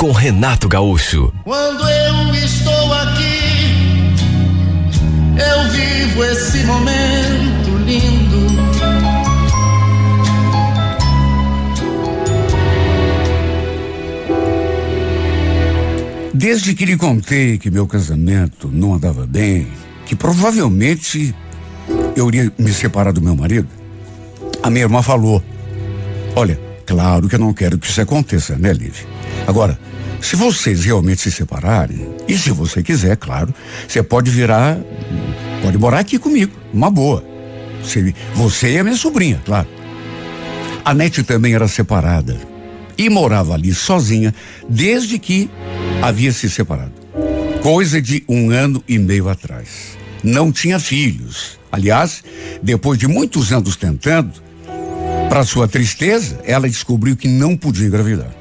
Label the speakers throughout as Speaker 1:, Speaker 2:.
Speaker 1: com Renato Gaúcho.
Speaker 2: Quando eu estou aqui, eu vivo esse momento lindo.
Speaker 3: Desde que lhe contei que meu casamento não andava bem, que provavelmente eu iria me separar do meu marido, a minha irmã falou: Olha, claro que eu não quero que isso aconteça, né, Liv? Agora, se vocês realmente se separarem, e se você quiser, claro, você pode virar, pode morar aqui comigo, uma boa. Você, você e a minha sobrinha, claro. A Nete também era separada e morava ali sozinha desde que havia se separado. Coisa de um ano e meio atrás. Não tinha filhos. Aliás, depois de muitos anos tentando, para sua tristeza, ela descobriu que não podia engravidar.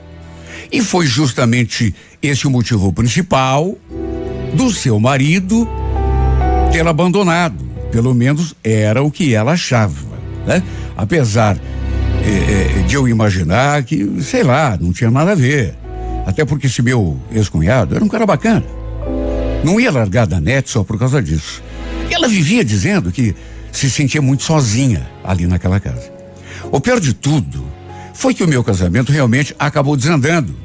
Speaker 3: E foi justamente esse o motivo principal do seu marido tê-la abandonado. Pelo menos era o que ela achava, né? Apesar eh, eh, de eu imaginar que, sei lá, não tinha nada a ver. Até porque esse meu ex-cunhado era um cara bacana. Não ia largar da net só por causa disso. Ela vivia dizendo que se sentia muito sozinha ali naquela casa. O pior de tudo foi que o meu casamento realmente acabou desandando.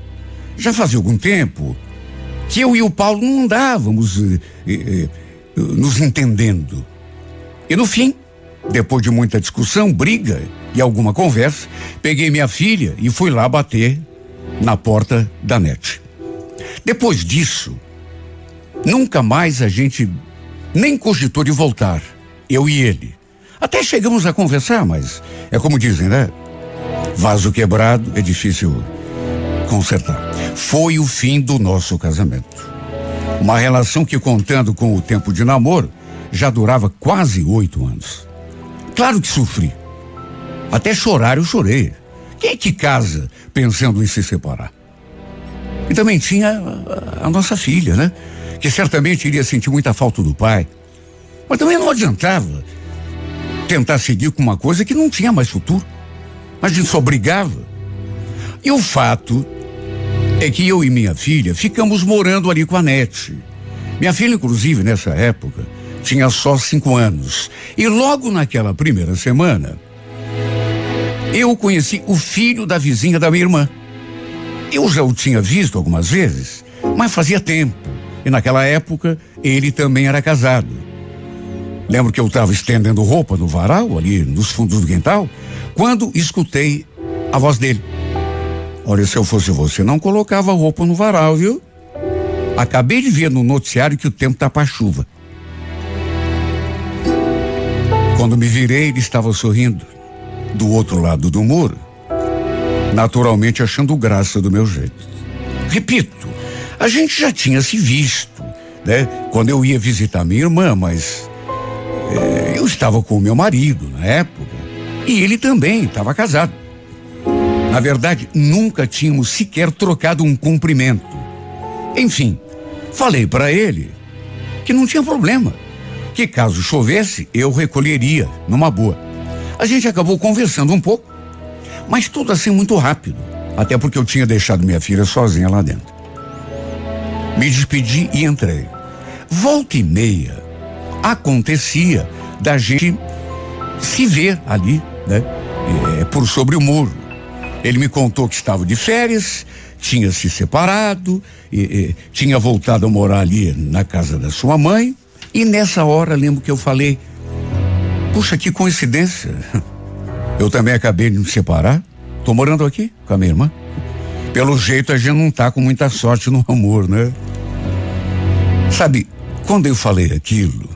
Speaker 3: Já fazia algum tempo que eu e o Paulo não andávamos eh, eh, eh, nos entendendo. E no fim, depois de muita discussão, briga e alguma conversa, peguei minha filha e fui lá bater na porta da net. Depois disso, nunca mais a gente nem cogitou de voltar, eu e ele. Até chegamos a conversar, mas é como dizem, né? Vaso quebrado é difícil consertar. Foi o fim do nosso casamento. Uma relação que, contando com o tempo de namoro, já durava quase oito anos. Claro que sofri. Até chorar eu chorei. Quem é que casa pensando em se separar? E também tinha a, a nossa filha, né? Que certamente iria sentir muita falta do pai. Mas também não adiantava tentar seguir com uma coisa que não tinha mais futuro. A gente só brigava. E o fato é que eu e minha filha ficamos morando ali com a Nete. Minha filha, inclusive, nessa época, tinha só cinco anos. E logo naquela primeira semana, eu conheci o filho da vizinha da minha irmã. Eu já o tinha visto algumas vezes, mas fazia tempo. E naquela época, ele também era casado. Lembro que eu estava estendendo roupa no varal, ali nos fundos do quintal, quando escutei a voz dele. Olha, se eu fosse você, não colocava roupa no varal, viu? Acabei de ver no noticiário que o tempo tá para chuva. Quando me virei, ele estava sorrindo do outro lado do muro, naturalmente achando graça do meu jeito. Repito, a gente já tinha se visto, né? Quando eu ia visitar minha irmã, mas eu estava com o meu marido na época e ele também estava casado. Na verdade, nunca tínhamos sequer trocado um cumprimento. Enfim, falei para ele que não tinha problema, que caso chovesse, eu recolheria numa boa. A gente acabou conversando um pouco, mas tudo assim muito rápido, até porque eu tinha deixado minha filha sozinha lá dentro. Me despedi e entrei. Volta e meia, acontecia da gente se ver ali, né? É, por sobre o muro. Ele me contou que estava de férias, tinha se separado, e, e, tinha voltado a morar ali na casa da sua mãe. E nessa hora lembro que eu falei: Puxa, que coincidência. Eu também acabei de me separar. Tô morando aqui com a minha irmã. Pelo jeito a gente não tá com muita sorte no amor, né? Sabe, quando eu falei aquilo,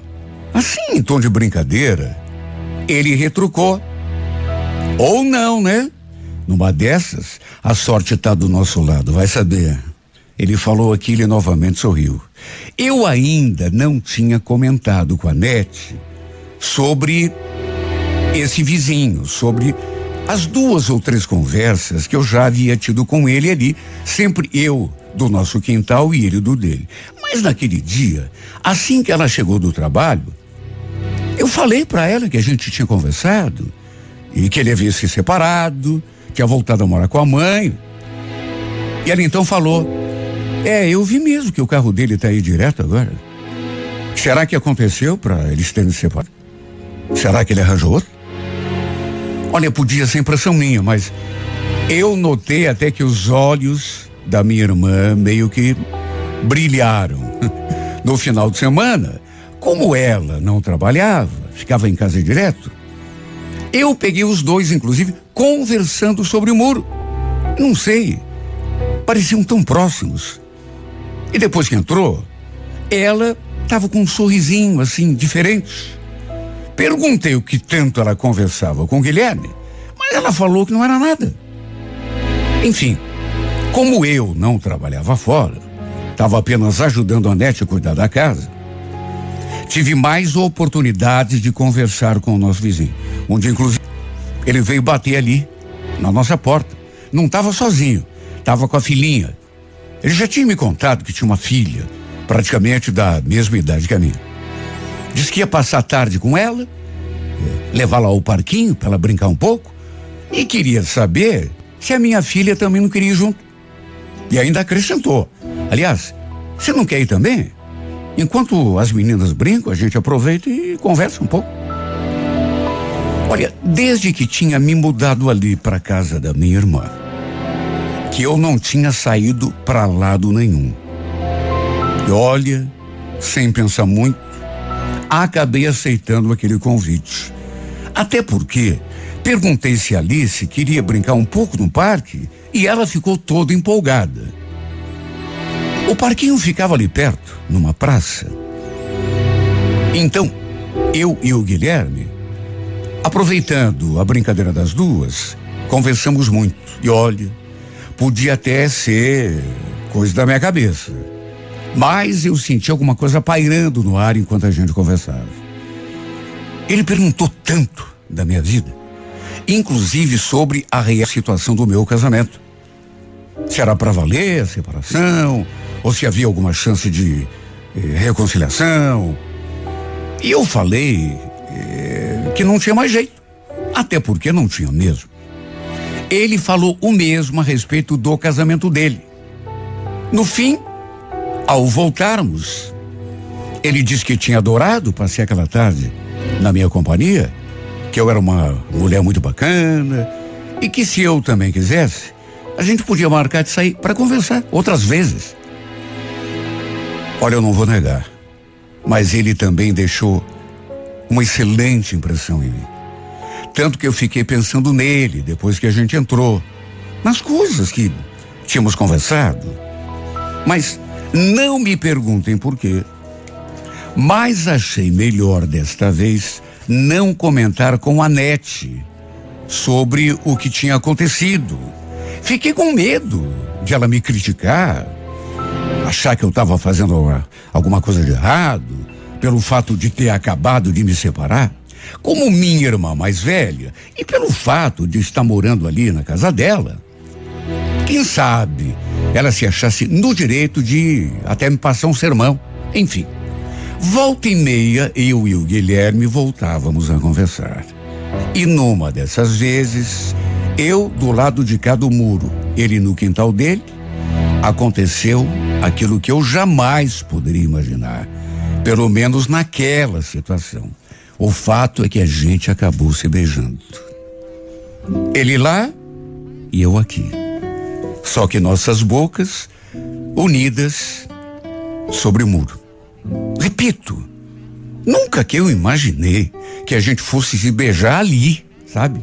Speaker 3: assim em tom de brincadeira, ele retrucou. Ou não, né? Numa dessas, a sorte tá do nosso lado, vai saber. Ele falou aquilo e novamente sorriu. Eu ainda não tinha comentado com a Nete sobre esse vizinho, sobre as duas ou três conversas que eu já havia tido com ele ali, sempre eu do nosso quintal e ele do dele. Mas naquele dia, assim que ela chegou do trabalho, eu falei para ela que a gente tinha conversado e que ele havia se separado, tinha voltado a morar com a mãe. E ela então falou: É, eu vi mesmo que o carro dele está aí direto agora. Será que aconteceu para eles terem se separado? Será que ele arranjou outro? Olha, podia ser impressão minha, mas eu notei até que os olhos da minha irmã meio que brilharam. No final de semana, como ela não trabalhava, ficava em casa direto, eu peguei os dois, inclusive, conversando sobre o muro. Não sei, pareciam tão próximos. E depois que entrou, ela estava com um sorrisinho assim, diferente. Perguntei o que tanto ela conversava com Guilherme, mas ela falou que não era nada. Enfim, como eu não trabalhava fora, estava apenas ajudando a Nete a cuidar da casa, tive mais oportunidades de conversar com o nosso vizinho, onde inclusive ele veio bater ali, na nossa porta. Não estava sozinho, estava com a filhinha. Ele já tinha me contado que tinha uma filha, praticamente da mesma idade que a minha. Disse que ia passar a tarde com ela, levá-la ao parquinho para ela brincar um pouco e queria saber se a minha filha também não queria ir junto. E ainda acrescentou: Aliás, você não quer ir também? Enquanto as meninas brincam, a gente aproveita e conversa um pouco. Olha, desde que tinha me mudado ali para casa da minha irmã, que eu não tinha saído para lado nenhum. E olha, sem pensar muito, acabei aceitando aquele convite. Até porque perguntei se Alice queria brincar um pouco no parque e ela ficou toda empolgada. O parquinho ficava ali perto, numa praça. Então, eu e o Guilherme, aproveitando a brincadeira das duas, conversamos muito. E olha, podia até ser coisa da minha cabeça. Mas eu senti alguma coisa pairando no ar enquanto a gente conversava. Ele perguntou tanto da minha vida, inclusive sobre a real situação do meu casamento. Se era para valer a separação, ou se havia alguma chance de eh, reconciliação. E eu falei eh, que não tinha mais jeito, até porque não tinha mesmo. Ele falou o mesmo a respeito do casamento dele. No fim, ao voltarmos, ele disse que tinha adorado passar aquela tarde na minha companhia, que eu era uma mulher muito bacana e que se eu também quisesse, a gente podia marcar de sair para conversar outras vezes. Olha, eu não vou negar, mas ele também deixou uma excelente impressão em mim. Tanto que eu fiquei pensando nele depois que a gente entrou, nas coisas que tínhamos conversado. Mas não me perguntem por quê. Mas achei melhor desta vez não comentar com a Nete sobre o que tinha acontecido. Fiquei com medo de ela me criticar, achar que eu estava fazendo alguma coisa de errado, pelo fato de ter acabado de me separar. Como minha irmã mais velha, e pelo fato de estar morando ali na casa dela. Quem sabe ela se achasse no direito de até me passar um sermão. Enfim, volta e meia, eu e o Guilherme voltávamos a conversar. E numa dessas vezes, eu do lado de cá do muro, ele no quintal dele, aconteceu aquilo que eu jamais poderia imaginar, pelo menos naquela situação. O fato é que a gente acabou se beijando. Ele lá e eu aqui. Só que nossas bocas unidas sobre o muro. Repito, nunca que eu imaginei que a gente fosse se beijar ali, sabe?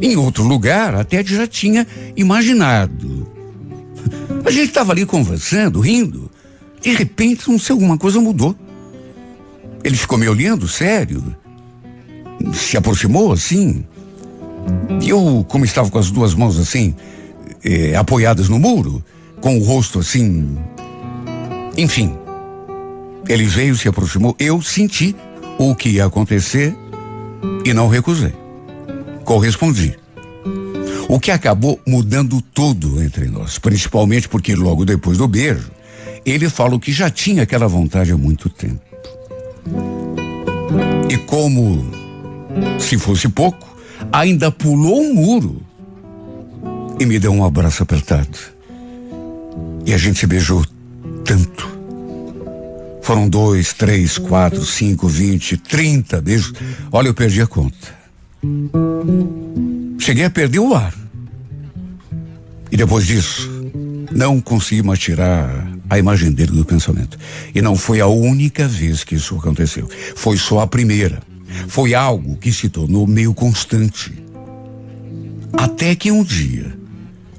Speaker 3: Em outro lugar, até já tinha imaginado. A gente estava ali conversando, rindo. De repente, não sei, alguma coisa mudou. Ele ficou me olhando, sério. Se aproximou assim. E eu, como estava com as duas mãos assim, eh, apoiadas no muro, com o rosto assim. Enfim. Ele veio, se aproximou, eu senti o que ia acontecer e não recusei. Correspondi. O que acabou mudando tudo entre nós, principalmente porque logo depois do beijo, ele falou que já tinha aquela vontade há muito tempo. E como se fosse pouco, ainda pulou um muro e me deu um abraço apertado. E a gente se beijou tanto. Foram dois, três, quatro, cinco, vinte, trinta beijos. Olha, eu perdi a conta. Cheguei a perder o ar. E depois disso, não consegui mais tirar a imagem dele do pensamento. E não foi a única vez que isso aconteceu. Foi só a primeira. Foi algo que se tornou meio constante. Até que um dia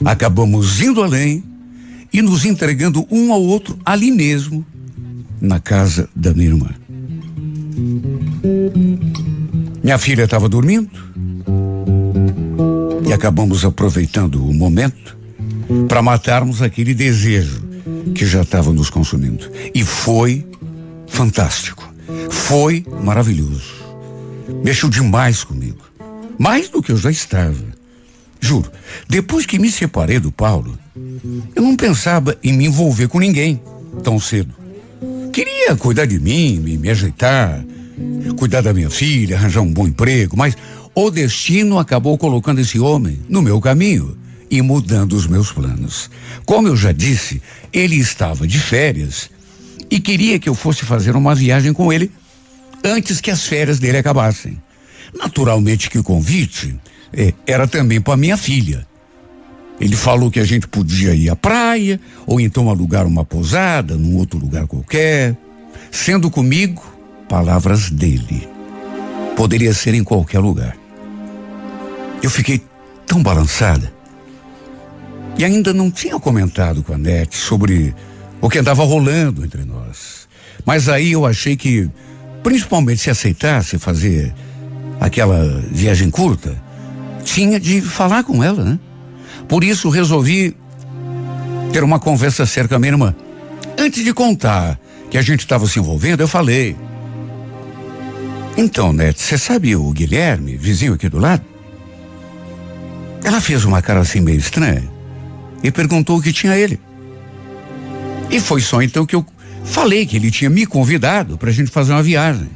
Speaker 3: acabamos indo além e nos entregando um ao outro ali mesmo, na casa da minha irmã. Minha filha estava dormindo e acabamos aproveitando o momento para matarmos aquele desejo que já estava nos consumindo. E foi fantástico. Foi maravilhoso. Mexeu demais comigo. Mais do que eu já estava. Juro, depois que me separei do Paulo, eu não pensava em me envolver com ninguém tão cedo. Queria cuidar de mim, me, me ajeitar, cuidar da minha filha, arranjar um bom emprego, mas o destino acabou colocando esse homem no meu caminho e mudando os meus planos. Como eu já disse, ele estava de férias e queria que eu fosse fazer uma viagem com ele antes que as férias dele acabassem. Naturalmente que o convite eh, era também para minha filha. Ele falou que a gente podia ir à praia ou então alugar uma pousada num outro lugar qualquer, sendo comigo palavras dele. Poderia ser em qualquer lugar. Eu fiquei tão balançada e ainda não tinha comentado com a Nete sobre o que andava rolando entre nós. Mas aí eu achei que, principalmente se aceitasse fazer aquela viagem curta, tinha de falar com ela, né? Por isso resolvi ter uma conversa séria com minha irmã. Antes de contar que a gente estava se envolvendo, eu falei. Então, Nete, você sabe o Guilherme, vizinho aqui do lado? Ela fez uma cara assim meio estranha e perguntou o que tinha ele. E foi só então que eu falei que ele tinha me convidado para a gente fazer uma viagem.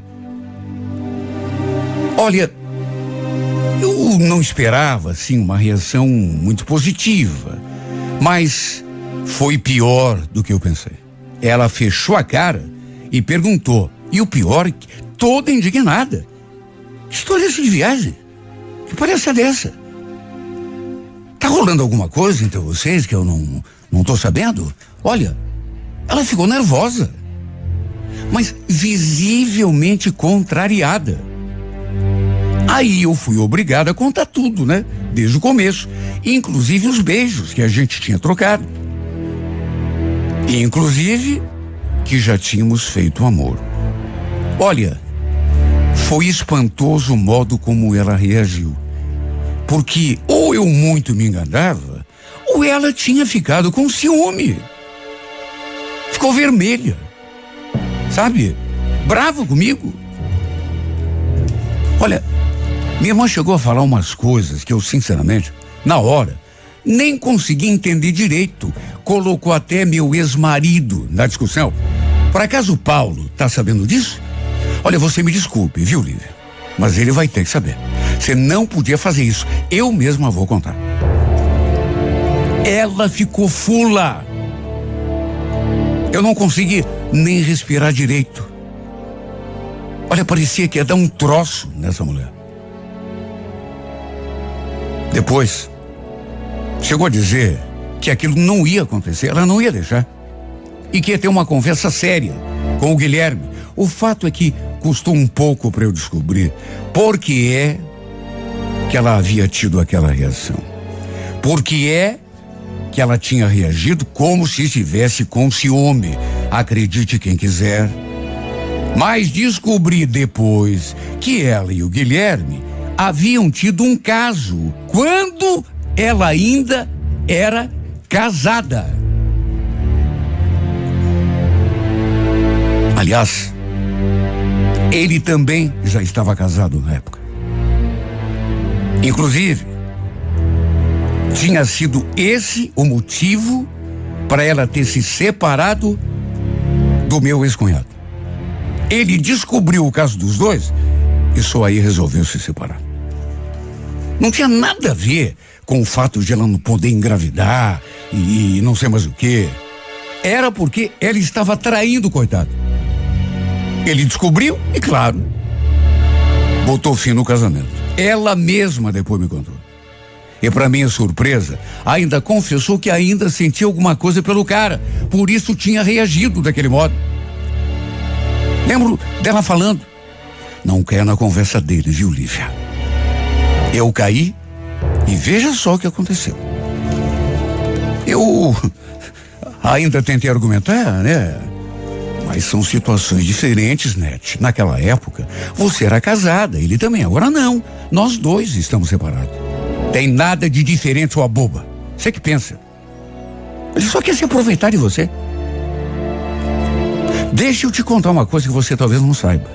Speaker 3: Olha, eu não esperava assim uma reação muito positiva, mas foi pior do que eu pensei. Ela fechou a cara e perguntou. E o pior, toda indignada. Que história é essa de viagem? Que parece dessa? Tá rolando alguma coisa entre vocês que eu não não tô sabendo? Olha, ela ficou nervosa, mas visivelmente contrariada. Aí eu fui obrigado a contar tudo, né? Desde o começo, inclusive os beijos que a gente tinha trocado. Inclusive que já tínhamos feito amor. Olha, foi espantoso o modo como ela reagiu. Porque ou eu muito me enganava, ou ela tinha ficado com ciúme. Ficou vermelha. Sabe? Brava comigo. Olha, minha irmã chegou a falar umas coisas que eu, sinceramente, na hora, nem consegui entender direito. Colocou até meu ex-marido na discussão. Por acaso Paulo tá sabendo disso? Olha, você me desculpe, viu, Lívia? Mas ele vai ter que saber. Você não podia fazer isso. Eu mesma vou contar. Ela ficou fula. Eu não consegui nem respirar direito. Olha, parecia que ia dar um troço nessa mulher. Depois, chegou a dizer que aquilo não ia acontecer, ela não ia deixar. E que ia ter uma conversa séria com o Guilherme. O fato é que custou um pouco para eu descobrir por que é que ela havia tido aquela reação. Porque é que ela tinha reagido como se estivesse com ciúme. Acredite quem quiser. Mas descobri depois que ela e o Guilherme haviam tido um caso quando ela ainda era casada. Aliás, ele também já estava casado na época. Inclusive, tinha sido esse o motivo para ela ter se separado do meu ex-cunhado. Ele descobriu o caso dos dois e só aí resolveu se separar. Não tinha nada a ver com o fato de ela não poder engravidar e, e não sei mais o que. Era porque ela estava traindo o coitado. Ele descobriu e, claro, botou fim no casamento. Ela mesma depois me contou. E para minha surpresa, ainda confessou que ainda sentia alguma coisa pelo cara, por isso tinha reagido daquele modo. Lembro dela falando: Não quer na conversa dele, viu, Lívia? Eu caí e veja só o que aconteceu. Eu ainda tentei argumentar, né? Mas são situações diferentes, Net. Naquela época, você era casada, ele também. Agora não. Nós dois estamos separados. Tem nada de diferente, sua boba. Você que pensa. Ele só quer se aproveitar de você. Deixa eu te contar uma coisa que você talvez não saiba.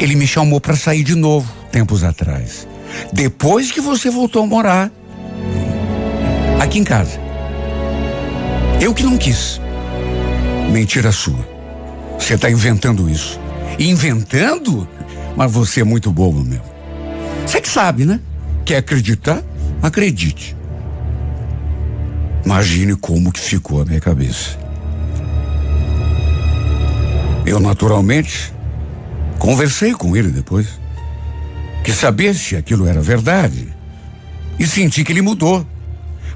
Speaker 3: Ele me chamou para sair de novo, tempos atrás. Depois que você voltou a morar aqui em casa. Eu que não quis. Mentira sua. Você está inventando isso. Inventando? Mas você é muito bobo mesmo. Você que sabe, né? Quer acreditar? Acredite. Imagine como que ficou a minha cabeça. Eu naturalmente conversei com ele depois. Que saber se aquilo era verdade. E senti que ele mudou.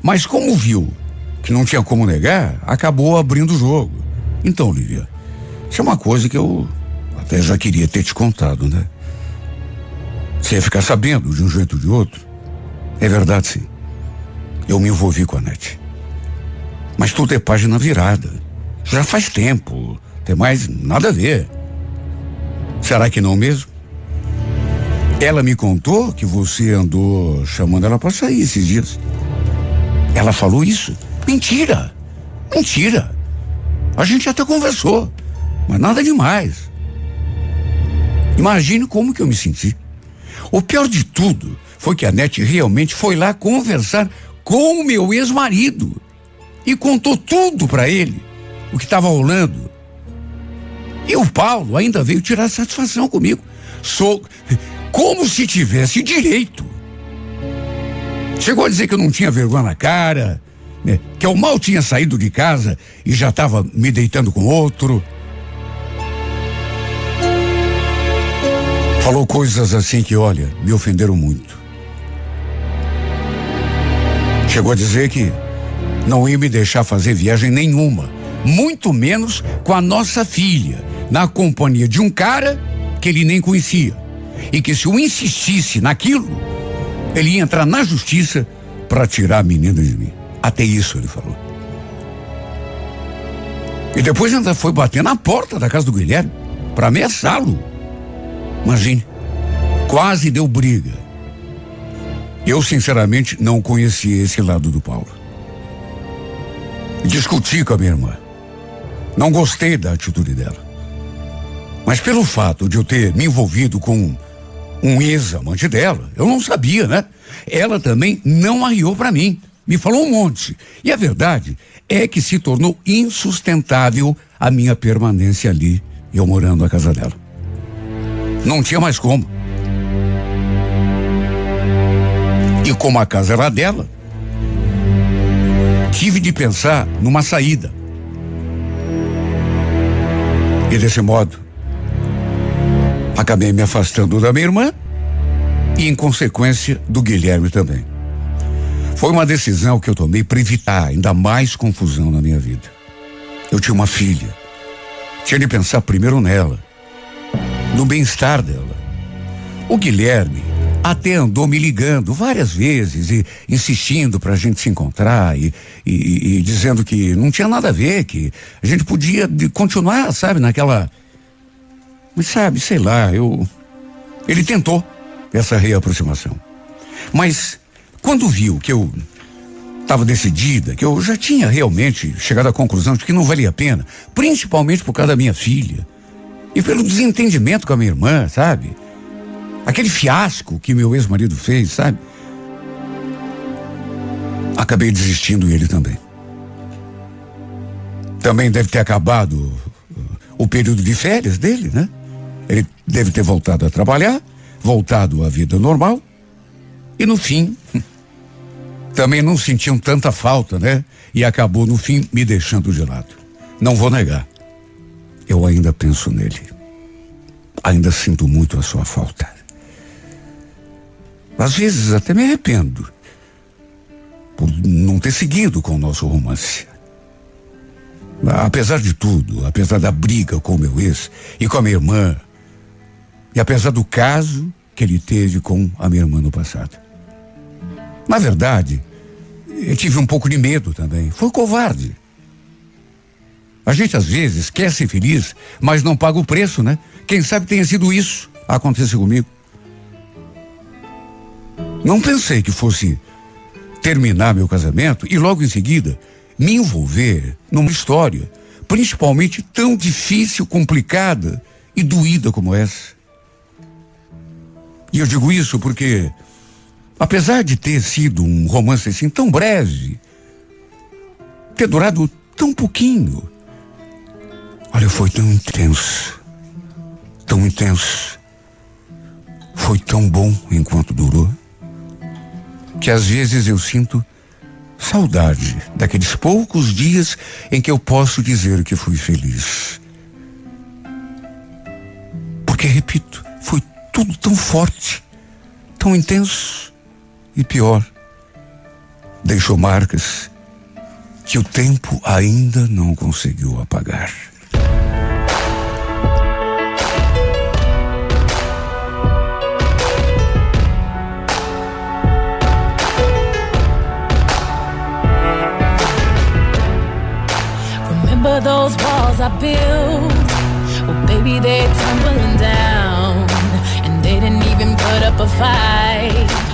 Speaker 3: Mas como viu que não tinha como negar, acabou abrindo o jogo. Então, Lívia, isso é uma coisa que eu até já queria ter te contado, né? Você ia ficar sabendo de um jeito ou de outro. É verdade, sim. Eu me envolvi com a NET. Mas tudo é página virada. Já faz tempo. Tem mais nada a ver. Será que não mesmo? Ela me contou que você andou chamando ela para sair esses dias. Ela falou isso? Mentira! Mentira! A gente até conversou, mas nada demais. Imagine como que eu me senti. O pior de tudo foi que a Nete realmente foi lá conversar com o meu ex-marido e contou tudo para ele, o que estava rolando. E o Paulo ainda veio tirar satisfação comigo. Sou como se tivesse direito. Chegou a dizer que eu não tinha vergonha na cara, né? Que eu mal tinha saído de casa e já estava me deitando com outro. Falou coisas assim que, olha, me ofenderam muito. Chegou a dizer que não ia me deixar fazer viagem nenhuma, muito menos com a nossa filha, na companhia de um cara que ele nem conhecia. E que se eu insistisse naquilo, ele ia entrar na justiça para tirar a menina de mim. Até isso ele falou. E depois ainda foi bater na porta da casa do Guilherme para ameaçá-lo. Imagine, quase deu briga. Eu, sinceramente, não conhecia esse lado do Paulo. Discuti com a minha irmã. Não gostei da atitude dela. Mas pelo fato de eu ter me envolvido com um ex-amante dela, eu não sabia, né? Ela também não arriou para mim. Me falou um monte. E a verdade é que se tornou insustentável a minha permanência ali, eu morando na casa dela. Não tinha mais como. E como a casa era dela, tive de pensar numa saída. E desse modo, acabei me afastando da minha irmã e, em consequência, do Guilherme também. Foi uma decisão que eu tomei para evitar ainda mais confusão na minha vida. Eu tinha uma filha. Tinha de pensar primeiro nela, no bem-estar dela. O Guilherme até andou me ligando várias vezes e insistindo para a gente se encontrar e, e, e, dizendo que não tinha nada a ver, que a gente podia continuar, sabe, naquela. Mas sabe, sei lá, eu. Ele tentou essa reaproximação. Mas quando viu que eu estava decidida, que eu já tinha realmente chegado à conclusão de que não valia a pena, principalmente por causa da minha filha e pelo desentendimento com a minha irmã, sabe? Aquele fiasco que meu ex-marido fez, sabe? Acabei desistindo ele também. Também deve ter acabado uh, o período de férias dele, né? Ele deve ter voltado a trabalhar, voltado à vida normal e no fim também não sentiam tanta falta, né? E acabou no fim me deixando de lado. Não vou negar. Eu ainda penso nele. Ainda sinto muito a sua falta. Às vezes até me arrependo por não ter seguido com o nosso romance. Apesar de tudo, apesar da briga com o meu ex e com a minha irmã, e apesar do caso que ele teve com a minha irmã no passado. Na verdade, eu tive um pouco de medo também. Foi covarde. A gente às vezes quer ser feliz, mas não paga o preço, né? Quem sabe tenha sido isso acontecer comigo. Não pensei que fosse terminar meu casamento e logo em seguida me envolver numa história, principalmente tão difícil, complicada e doída como essa. E eu digo isso porque, apesar de ter sido um romance assim tão breve, ter durado tão pouquinho, olha, foi tão intenso, tão intenso, foi tão bom enquanto durou, que às vezes eu sinto saudade daqueles poucos dias em que eu posso dizer que fui feliz. Porque, repito, foi tudo tão forte, tão intenso e pior. Deixou marcas que o tempo ainda não conseguiu apagar.
Speaker 4: Remember those walls I built? Well, baby, they're tumbling down. And they didn't even put up a fight.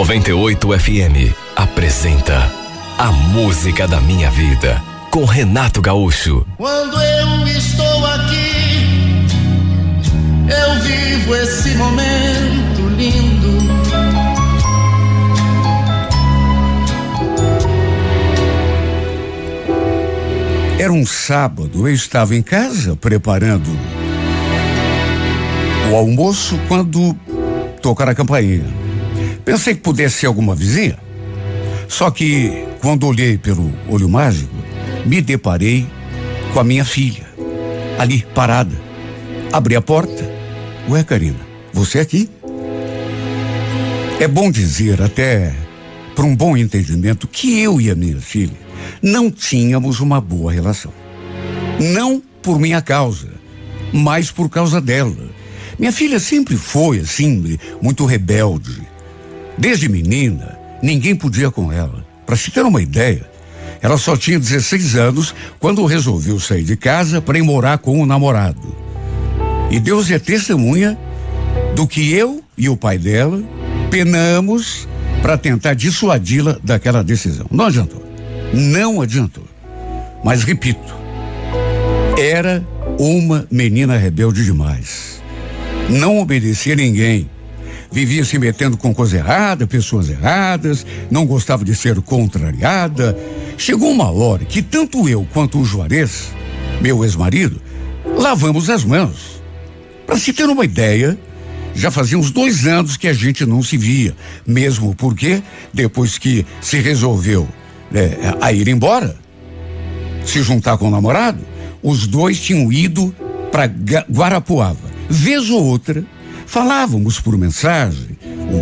Speaker 1: 98 FM apresenta A Música da Minha Vida com Renato Gaúcho.
Speaker 2: Quando eu estou aqui, eu vivo esse momento lindo.
Speaker 3: Era um sábado, eu estava em casa preparando o almoço quando tocaram a campainha. Pensei que pudesse ser alguma vizinha. Só que quando olhei pelo olho mágico, me deparei com a minha filha, ali parada. Abri a porta. Ué, Karina, você aqui? É bom dizer, até para um bom entendimento, que eu e a minha filha não tínhamos uma boa relação. Não por minha causa, mas por causa dela. Minha filha sempre foi assim, muito rebelde. Desde menina, ninguém podia com ela. Para se ter uma ideia, ela só tinha 16 anos quando resolveu sair de casa para ir morar com o namorado. E Deus é testemunha do que eu e o pai dela penamos para tentar dissuadi-la daquela decisão. Não adiantou. Não adiantou. Mas repito, era uma menina rebelde demais. Não obedecia a ninguém. Vivia se metendo com coisa errada, pessoas erradas, não gostava de ser contrariada. Chegou uma hora que tanto eu quanto o Juarez, meu ex-marido, lavamos as mãos. Para se ter uma ideia, já fazia uns dois anos que a gente não se via, mesmo porque depois que se resolveu é, a ir embora, se juntar com o namorado, os dois tinham ido para Guarapuava. Vez ou outra, falávamos por mensagem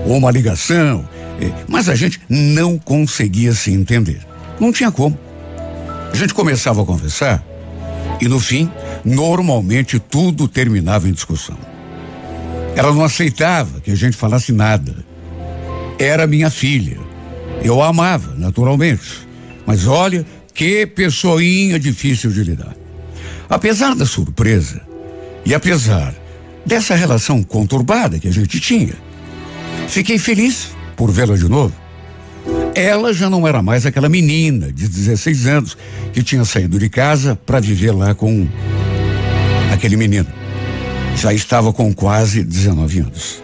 Speaker 3: ou, uma ligação, é, mas a gente não conseguia se entender. Não tinha como. A gente começava a conversar e no fim, normalmente tudo terminava em discussão. Ela não aceitava que a gente falasse nada. Era minha filha. Eu a amava, naturalmente. Mas olha, que pessoinha difícil de lidar. Apesar da surpresa e apesar dessa relação conturbada que a gente tinha, fiquei feliz por vê-la de novo. Ela já não era mais aquela menina de 16 anos que tinha saído de casa para viver lá com aquele menino. Já estava com quase 19 anos.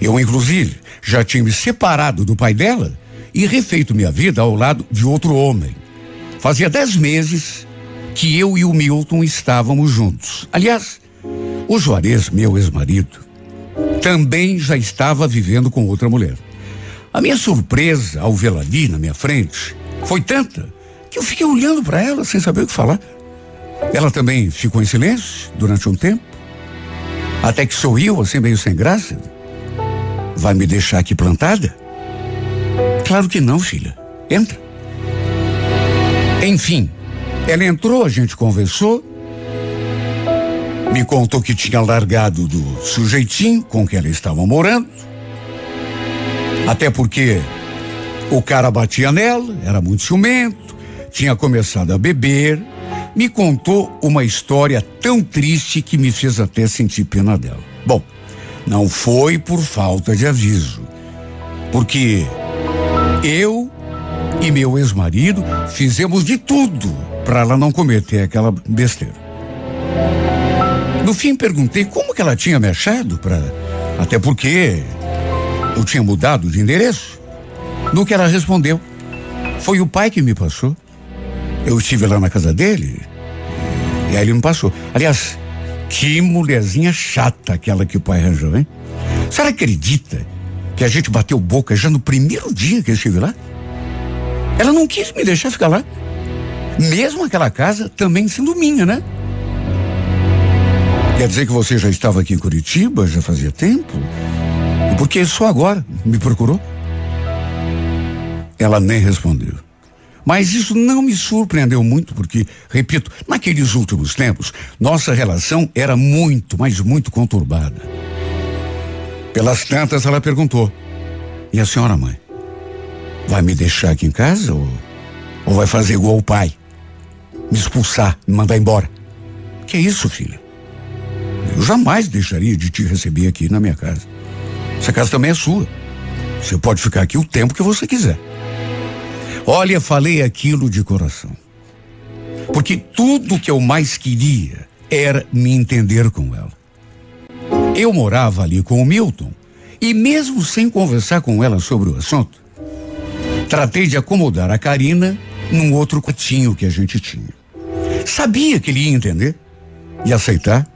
Speaker 3: Eu, inclusive, já tinha me separado do pai dela e refeito minha vida ao lado de outro homem. Fazia dez meses que eu e o Milton estávamos juntos. Aliás, o Juarez, meu ex-marido, também já estava vivendo com outra mulher. A minha surpresa ao vê-la ali na minha frente foi tanta que eu fiquei olhando para ela sem saber o que falar. Ela também ficou em silêncio durante um tempo, até que sorriu assim meio sem graça. Vai me deixar aqui plantada? Claro que não, filha. Entra. Enfim, ela entrou, a gente conversou. Me contou que tinha largado do sujeitinho com que ela estava morando. Até porque o cara batia nela, era muito ciumento, tinha começado a beber. Me contou uma história tão triste que me fez até sentir pena dela. Bom, não foi por falta de aviso, porque eu e meu ex-marido fizemos de tudo para ela não cometer aquela besteira. No fim perguntei como que ela tinha me achado para até porque eu tinha mudado de endereço. No que ela respondeu, foi o pai que me passou. Eu estive lá na casa dele e aí ele me passou. Aliás, que mulherzinha chata aquela que o pai arranjou, hein? A senhora acredita que a gente bateu boca já no primeiro dia que eu estive lá? Ela não quis me deixar ficar lá. Mesmo aquela casa também sendo minha, né? Quer dizer que você já estava aqui em Curitiba, já fazia tempo? E por que só agora me procurou? Ela nem respondeu. Mas isso não me surpreendeu muito, porque, repito, naqueles últimos tempos, nossa relação era muito, mas muito conturbada. Pelas tantas, ela perguntou: E a senhora, mãe? Vai me deixar aqui em casa ou, ou vai fazer igual o pai? Me expulsar, me mandar embora? Que é isso, filha? Eu jamais deixaria de te receber aqui na minha casa. Essa casa também é sua. Você pode ficar aqui o tempo que você quiser. Olha, falei aquilo de coração. Porque tudo que eu mais queria era me entender com ela. Eu morava ali com o Milton e, mesmo sem conversar com ela sobre o assunto, tratei de acomodar a Karina num outro quartinho que a gente tinha. Sabia que ele ia entender e aceitar.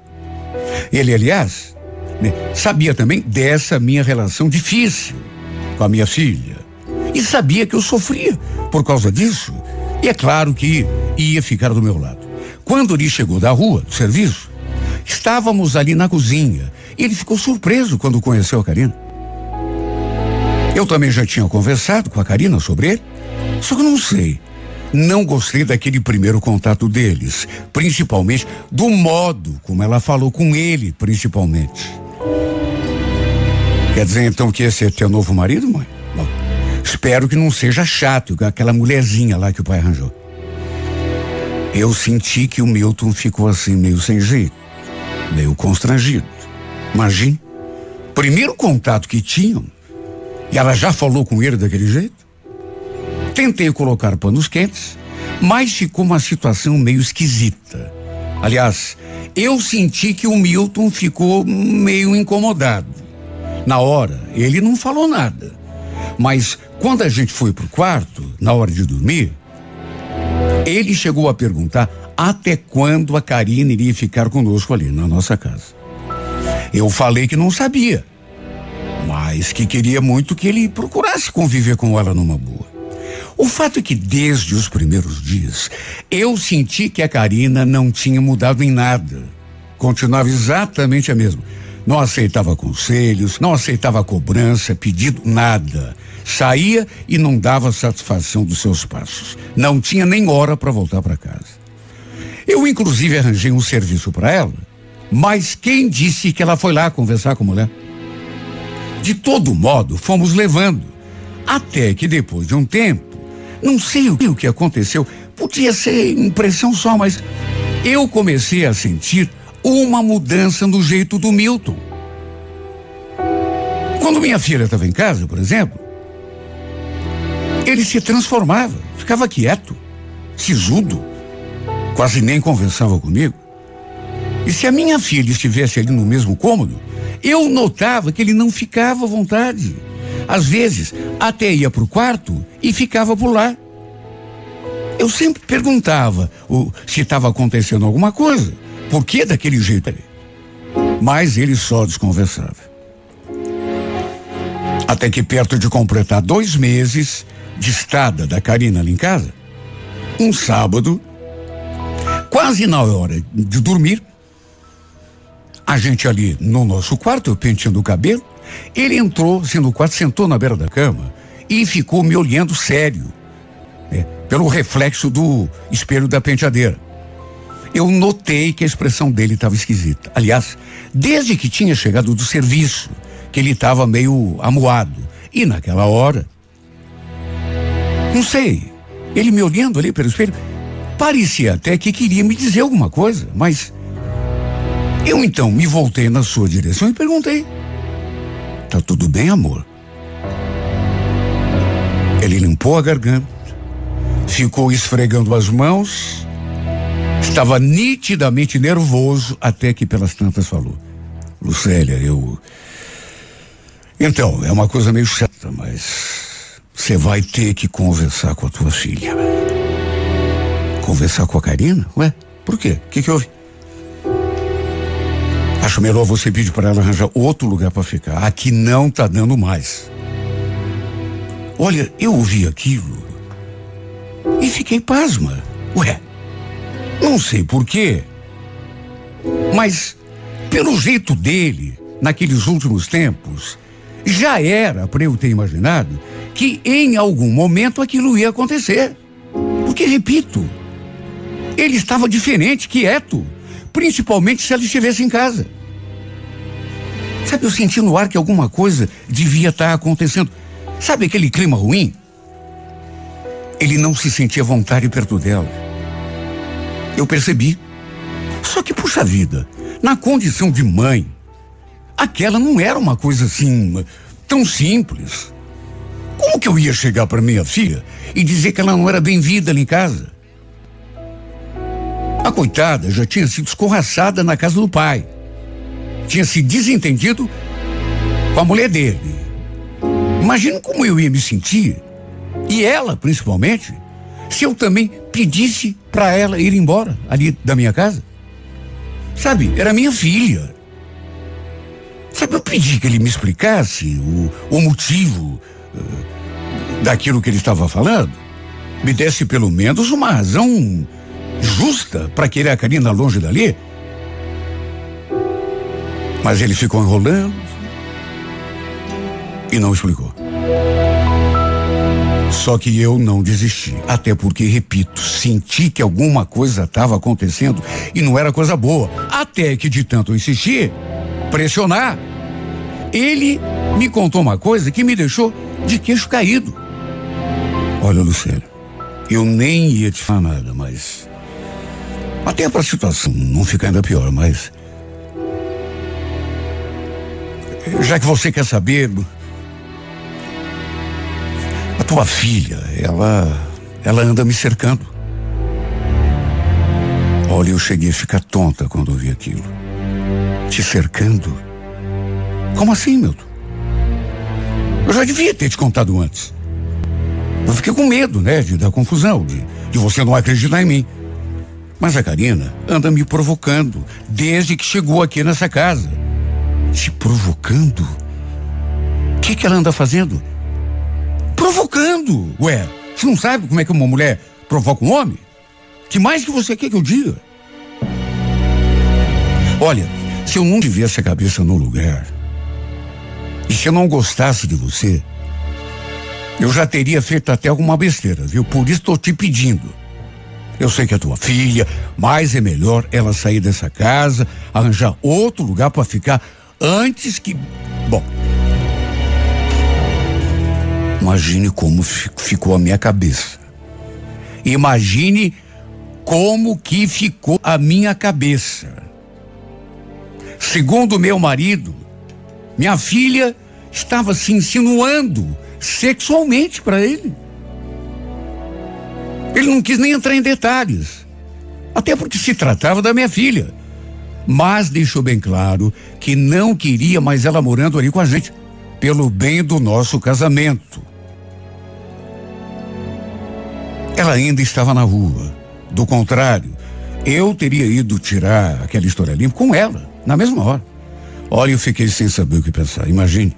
Speaker 3: Ele, aliás, né, sabia também dessa minha relação difícil com a minha filha. E sabia que eu sofria por causa disso. E é claro que ia ficar do meu lado. Quando ele chegou da rua, do serviço, estávamos ali na cozinha. E ele ficou surpreso quando conheceu a Karina. Eu também já tinha conversado com a Karina sobre ele. Só que não sei. Não gostei daquele primeiro contato deles, principalmente do modo como ela falou com ele, principalmente. Quer dizer então que esse é teu novo marido, mãe? Bom, espero que não seja chato, aquela mulherzinha lá que o pai arranjou. Eu senti que o Milton ficou assim, meio sem jeito, meio constrangido. Imagine, primeiro contato que tinham, e ela já falou com ele daquele jeito. Tentei colocar panos quentes, mas ficou uma situação meio esquisita. Aliás, eu senti que o Milton ficou meio incomodado. Na hora, ele não falou nada. Mas quando a gente foi pro quarto, na hora de dormir, ele chegou a perguntar até quando a Karina iria ficar conosco ali na nossa casa. Eu falei que não sabia, mas que queria muito que ele procurasse conviver com ela numa boa. O fato é que desde os primeiros dias eu senti que a Karina não tinha mudado em nada. Continuava exatamente a mesma. Não aceitava conselhos, não aceitava cobrança, pedido, nada. Saía e não dava satisfação dos seus passos. Não tinha nem hora para voltar para casa. Eu, inclusive, arranjei um serviço para ela, mas quem disse que ela foi lá conversar com a mulher? De todo modo, fomos levando. Até que depois de um tempo, não sei o que aconteceu, podia ser impressão só, mas eu comecei a sentir uma mudança no jeito do Milton. Quando minha filha estava em casa, por exemplo, ele se transformava, ficava quieto, sisudo, quase nem conversava comigo. E se a minha filha estivesse ali no mesmo cômodo, eu notava que ele não ficava à vontade. Às vezes, até ia para o quarto e ficava por lá. Eu sempre perguntava o, se estava acontecendo alguma coisa. Por que daquele jeito ali? Mas ele só desconversava. Até que perto de completar dois meses de estada da Karina ali em casa, um sábado, quase na hora de dormir, a gente ali no nosso quarto, eu penteando o cabelo, ele entrou, no quarto, sentou na beira da cama e ficou me olhando sério, né, pelo reflexo do espelho da penteadeira eu notei que a expressão dele estava esquisita. Aliás, desde que tinha chegado do serviço, que ele estava meio amuado. E naquela hora, não sei, ele me olhando ali pelo espelho, parecia até que queria me dizer alguma coisa, mas eu então me voltei na sua direção e perguntei: Tá tudo bem, amor? Ele limpou a garganta, ficou esfregando as mãos Estava nitidamente nervoso até que pelas tantas falou. Lucélia, eu. Então, é uma coisa meio chata, mas você vai ter que conversar com a tua filha. Conversar com a Karina? Ué, por quê? O que, que houve? Acho melhor você pedir para ela arranjar outro lugar para ficar. Aqui não tá dando mais. Olha, eu ouvi aquilo e fiquei pasma. Ué, não sei porquê, mas pelo jeito dele, naqueles últimos tempos, já era para eu ter imaginado que em algum momento aquilo ia acontecer. Porque, repito, ele estava diferente, quieto, principalmente se ela estivesse em casa. Sabe, eu senti no ar que alguma coisa devia estar acontecendo. Sabe aquele clima ruim? Ele não se sentia à vontade perto dela. Eu percebi. Só que, puxa vida, na condição de mãe, aquela não era uma coisa assim tão simples. Como que eu ia chegar para minha filha e dizer que ela não era bem-vinda ali em casa? A coitada já tinha sido escorraçada na casa do pai. Tinha se desentendido com a mulher dele. Imagina como eu ia me sentir, e ela principalmente, se eu também pedisse para ela ir embora ali da minha casa. Sabe, era minha filha. Sabe, eu pedi que ele me explicasse o, o motivo uh, daquilo que ele estava falando. Me desse pelo menos uma razão justa para querer a Karina longe dali. Mas ele ficou enrolando e não explicou. Só que eu não desisti. Até porque, repito, senti que alguma coisa estava acontecendo e não era coisa boa. Até que de tanto insistir, pressionar, ele me contou uma coisa que me deixou de queixo caído. Olha, Lucélia, eu nem ia te falar nada, mas. Até para a situação não ficar ainda pior, mas. Já que você quer saber, a tua filha, ela, ela anda me cercando. Olha, eu cheguei a ficar tonta quando ouvi aquilo. Te cercando? Como assim, Milton? Eu já devia ter te contado antes. Eu fiquei com medo, né, de dar confusão, de, de você não acreditar em mim. Mas a Karina anda me provocando desde que chegou aqui nessa casa. Te provocando? O que, que ela anda fazendo? Provocando. Ué, você não sabe como é que uma mulher provoca um homem? Que mais que você quer que eu diga? Olha, se eu não tivesse a cabeça no lugar, e se eu não gostasse de você, eu já teria feito até alguma besteira, viu? Por isso estou te pedindo. Eu sei que é tua filha, mas é melhor ela sair dessa casa, arranjar outro lugar para ficar antes que. Bom, Imagine como ficou a minha cabeça. Imagine como que ficou a minha cabeça. Segundo meu marido, minha filha estava se insinuando sexualmente para ele. Ele não quis nem entrar em detalhes, até porque se tratava da minha filha. Mas deixou bem claro que não queria mais ela morando ali com a gente, pelo bem do nosso casamento. Ela ainda estava na rua. Do contrário, eu teria ido tirar aquela história limpa com ela, na mesma hora. Olha, eu fiquei sem saber o que pensar. Imagine.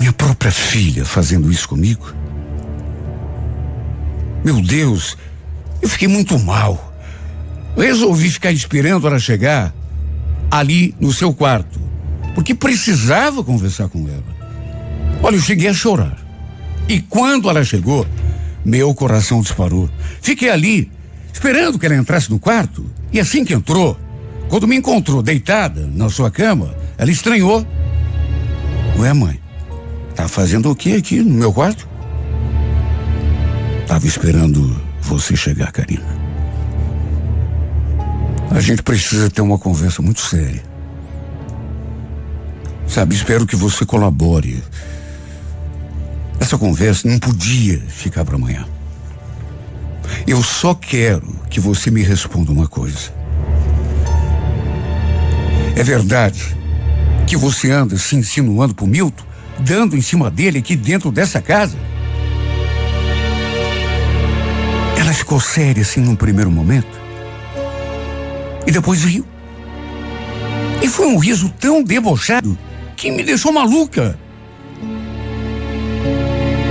Speaker 3: Minha própria filha fazendo isso comigo. Meu Deus, eu fiquei muito mal. Resolvi ficar esperando ela chegar ali no seu quarto, porque precisava conversar com ela. Olha, eu cheguei a chorar. E quando ela chegou, meu coração disparou. Fiquei ali, esperando que ela entrasse no quarto. E assim que entrou, quando me encontrou deitada na sua cama, ela estranhou. Ué, mãe, tá fazendo o que aqui no meu quarto? Tava esperando você chegar, Karina. A gente precisa ter uma conversa muito séria. Sabe, espero que você colabore essa conversa não podia ficar para amanhã. Eu só quero que você me responda uma coisa. É verdade que você anda se insinuando pro Milton, dando em cima dele aqui dentro dessa casa? Ficou séria assim num primeiro momento. E depois riu. E foi um riso tão debochado que me deixou maluca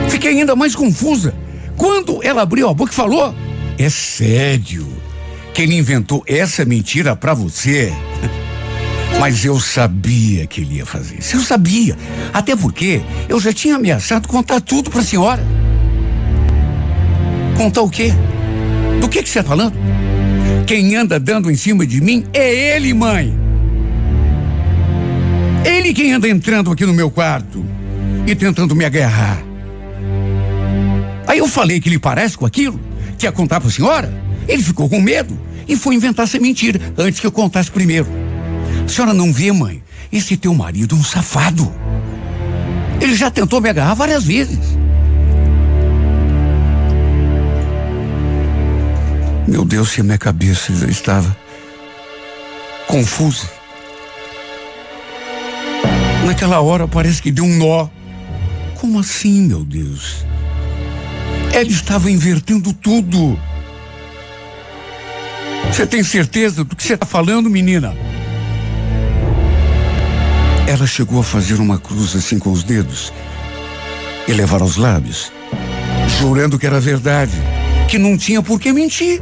Speaker 3: fiquei ainda mais confusa. Quando ela abriu a boca e falou: É sério que ele inventou essa mentira para você? Mas eu sabia que ele ia fazer isso. Eu sabia. Até porque eu já tinha ameaçado contar tudo para a senhora. Contar o quê? Do que você está falando? Quem anda dando em cima de mim é ele, mãe. Ele quem anda entrando aqui no meu quarto e tentando me agarrar. Aí eu falei que ele parece com aquilo, que ia contar para a senhora. Ele ficou com medo e foi inventar essa mentira antes que eu contasse primeiro. A senhora não vê, mãe? Esse teu marido é um safado. Ele já tentou me agarrar várias vezes. Meu Deus, se a minha cabeça já estava confusa. Naquela hora parece que deu um nó. Como assim, meu Deus? Ela estava invertendo tudo. Você tem certeza do que você está falando, menina? Ela chegou a fazer uma cruz assim com os dedos e levar aos lábios, jurando que era verdade, que não tinha por que mentir.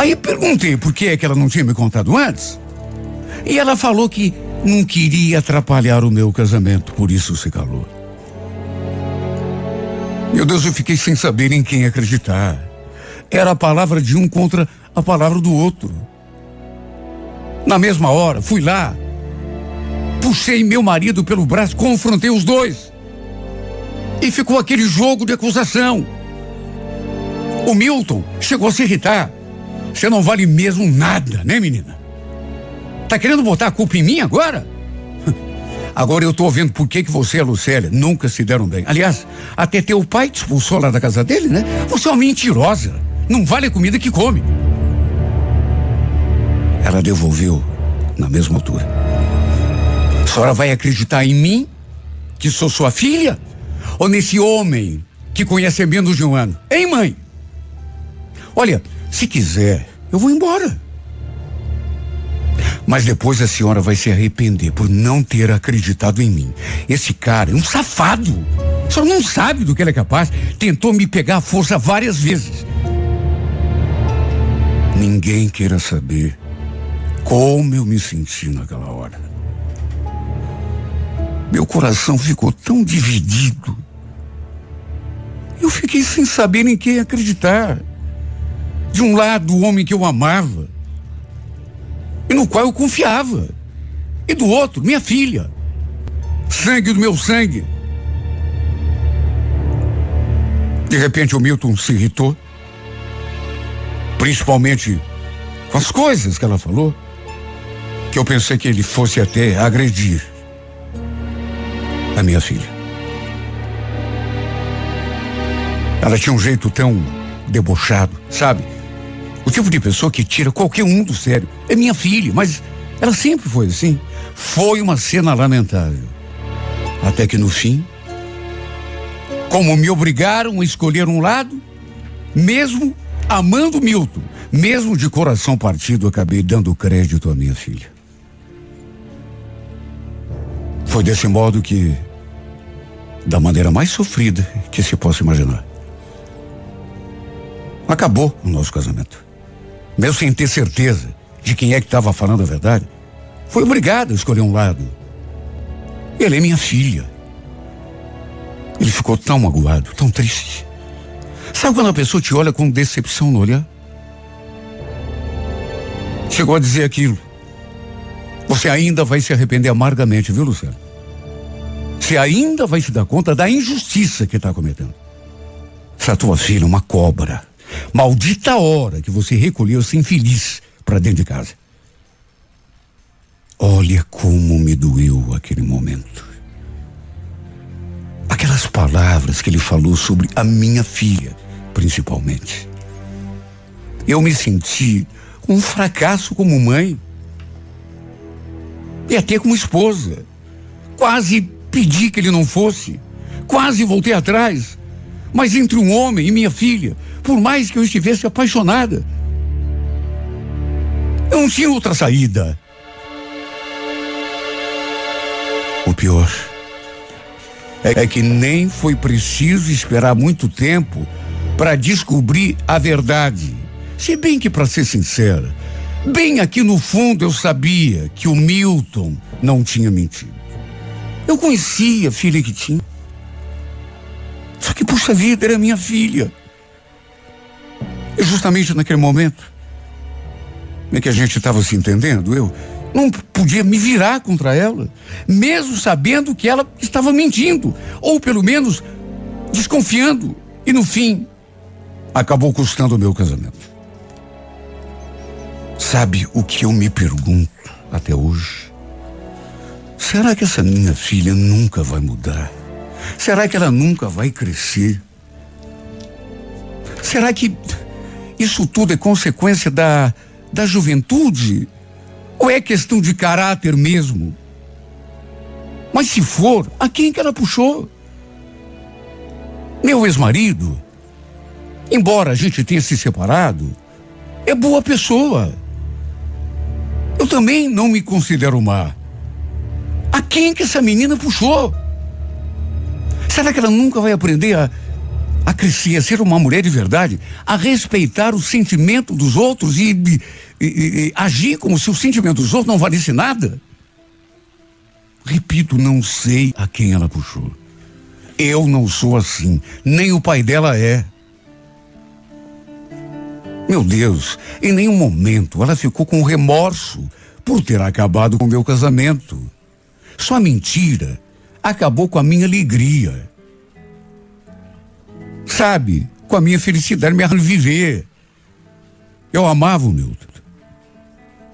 Speaker 3: Aí perguntei por que é que ela não tinha me contado antes. E ela falou que não queria atrapalhar o meu casamento, por isso se calou. Meu Deus, eu fiquei sem saber em quem acreditar. Era a palavra de um contra a palavra do outro. Na mesma hora, fui lá, puxei meu marido pelo braço, confrontei os dois. E ficou aquele jogo de acusação. O Milton chegou a se irritar. Você não vale mesmo nada, né, menina? Tá querendo botar a culpa em mim agora? Agora eu tô vendo por que, que você e a Lucélia nunca se deram bem. Aliás, até teu pai te expulsou lá da casa dele, né? Você é uma mentirosa. Não vale a comida que come. Ela devolveu na mesma altura. A senhora vai acreditar em mim, que sou sua filha? Ou nesse homem que conhece menos de um ano? Hein, mãe? Olha, se quiser, eu vou embora. Mas depois a senhora vai se arrepender por não ter acreditado em mim. Esse cara é um safado. A senhora não sabe do que ele é capaz. Tentou me pegar à força várias vezes. Ninguém queira saber como eu me senti naquela hora. Meu coração ficou tão dividido. Eu fiquei sem saber em quem acreditar. De um lado, o homem que eu amava e no qual eu confiava. E do outro, minha filha. Sangue do meu sangue. De repente o Milton se irritou. Principalmente com as coisas que ela falou. Que eu pensei que ele fosse até agredir a minha filha. Ela tinha um jeito tão debochado, sabe? O tipo de pessoa que tira qualquer um do sério. É minha filha, mas ela sempre foi assim. Foi uma cena lamentável. Até que no fim, como me obrigaram a escolher um lado, mesmo amando Milton, mesmo de coração partido, acabei dando crédito à minha filha. Foi desse modo que, da maneira mais sofrida que se possa imaginar, acabou o nosso casamento mesmo sem ter certeza de quem é que estava falando a verdade, foi obrigado a escolher um lado. Ele é minha filha. Ele ficou tão magoado, tão triste. Sabe quando a pessoa te olha com decepção no olhar? Chegou a dizer aquilo. Você ainda vai se arrepender amargamente, viu, Luciano? Você ainda vai se dar conta da injustiça que está cometendo. Essa tua filha é uma cobra. Maldita hora que você recolheu-se infeliz para dentro de casa. Olha como me doeu aquele momento. Aquelas palavras que ele falou sobre a minha filha, principalmente. Eu me senti um fracasso como mãe. E até como esposa. Quase pedi que ele não fosse. Quase voltei atrás. Mas entre um homem e minha filha, por mais que eu estivesse apaixonada. Eu não tinha outra saída. O pior é que nem foi preciso esperar muito tempo para descobrir a verdade. Se bem que, para ser sincera, bem aqui no fundo eu sabia que o Milton não tinha mentido. Eu conhecia a filha que tinha. Só que, puxa vida, era minha filha. E justamente naquele momento em que a gente estava se entendendo, eu não podia me virar contra ela, mesmo sabendo que ela estava mentindo, ou pelo menos desconfiando. E no fim, acabou custando o meu casamento. Sabe o que eu me pergunto até hoje? Será que essa minha filha nunca vai mudar? Será que ela nunca vai crescer? Será que isso tudo é consequência da, da juventude? Ou é questão de caráter mesmo? Mas se for, a quem que ela puxou? Meu ex-marido, embora a gente tenha se separado, é boa pessoa. Eu também não me considero má. A quem que essa menina puxou? Será que ela nunca vai aprender a, a crescer, a ser uma mulher de verdade, a respeitar o sentimento dos outros e, e, e, e agir como se o sentimento dos outros não valesse nada? Repito, não sei a quem ela puxou. Eu não sou assim, nem o pai dela é. Meu Deus, em nenhum momento ela ficou com remorso por ter acabado com meu casamento. Sua mentira acabou com a minha alegria. Sabe, com a minha felicidade, me viver. Eu amava o Milton.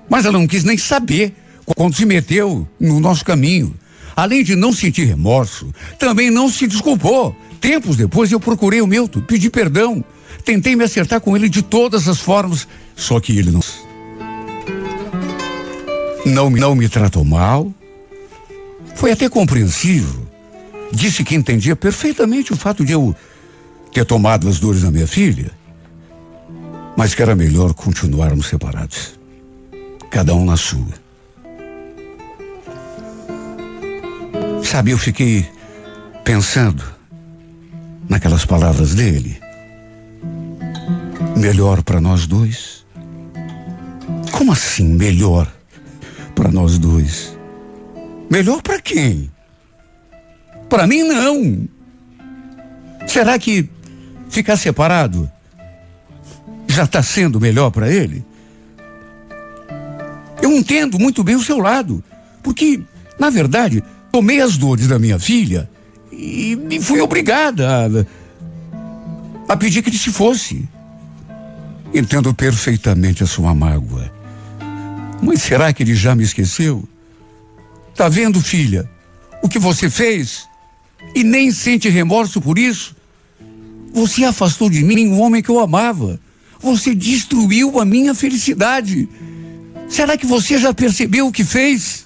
Speaker 3: Mas ela não quis nem saber quando se meteu no nosso caminho. Além de não sentir remorso, também não se desculpou. Tempos depois eu procurei o Milton, pedi perdão, tentei me acertar com ele de todas as formas, só que ele não. Não, não me tratou mal, foi até compreensivo. Disse que entendia perfeitamente o fato de eu ter tomado as dores da minha filha, mas que era melhor continuarmos separados, cada um na sua. Sabe, eu fiquei pensando naquelas palavras dele. Melhor para nós dois? Como assim melhor para nós dois? Melhor para quem? Para mim não. Será que ficar separado já está sendo melhor para ele? Eu entendo muito bem o seu lado, porque, na verdade, tomei as dores da minha filha e, e fui obrigada a, a pedir que ele se fosse. Entendo perfeitamente a sua mágoa. Mas será que ele já me esqueceu? Tá vendo, filha, o que você fez? E nem sente remorso por isso? Você afastou de mim um homem que eu amava. Você destruiu a minha felicidade. Será que você já percebeu o que fez?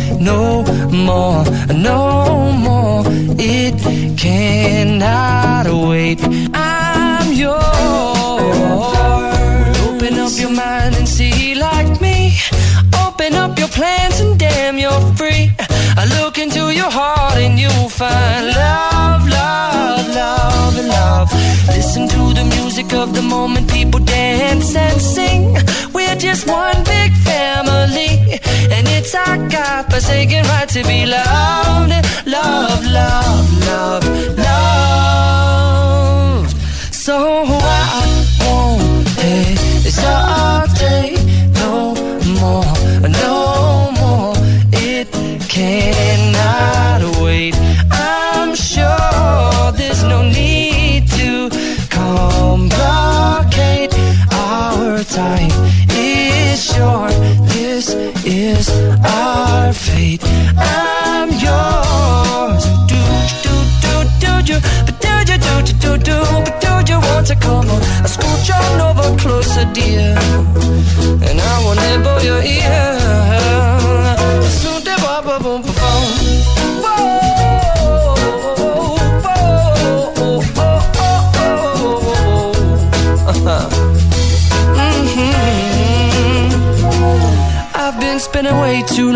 Speaker 5: no more, no more. It cannot wait. I'm yours. Open up your mind and see like me. Open up your plans and damn you're free. I look into your heart and you'll find love, love, love, love. Listen to the music of the moment People dance and sing just one big family And it's our God-forsaken right to be loved Love, love, love, love So I won't hesitate no more, no more. It cannot wait. And I will nibble your ear.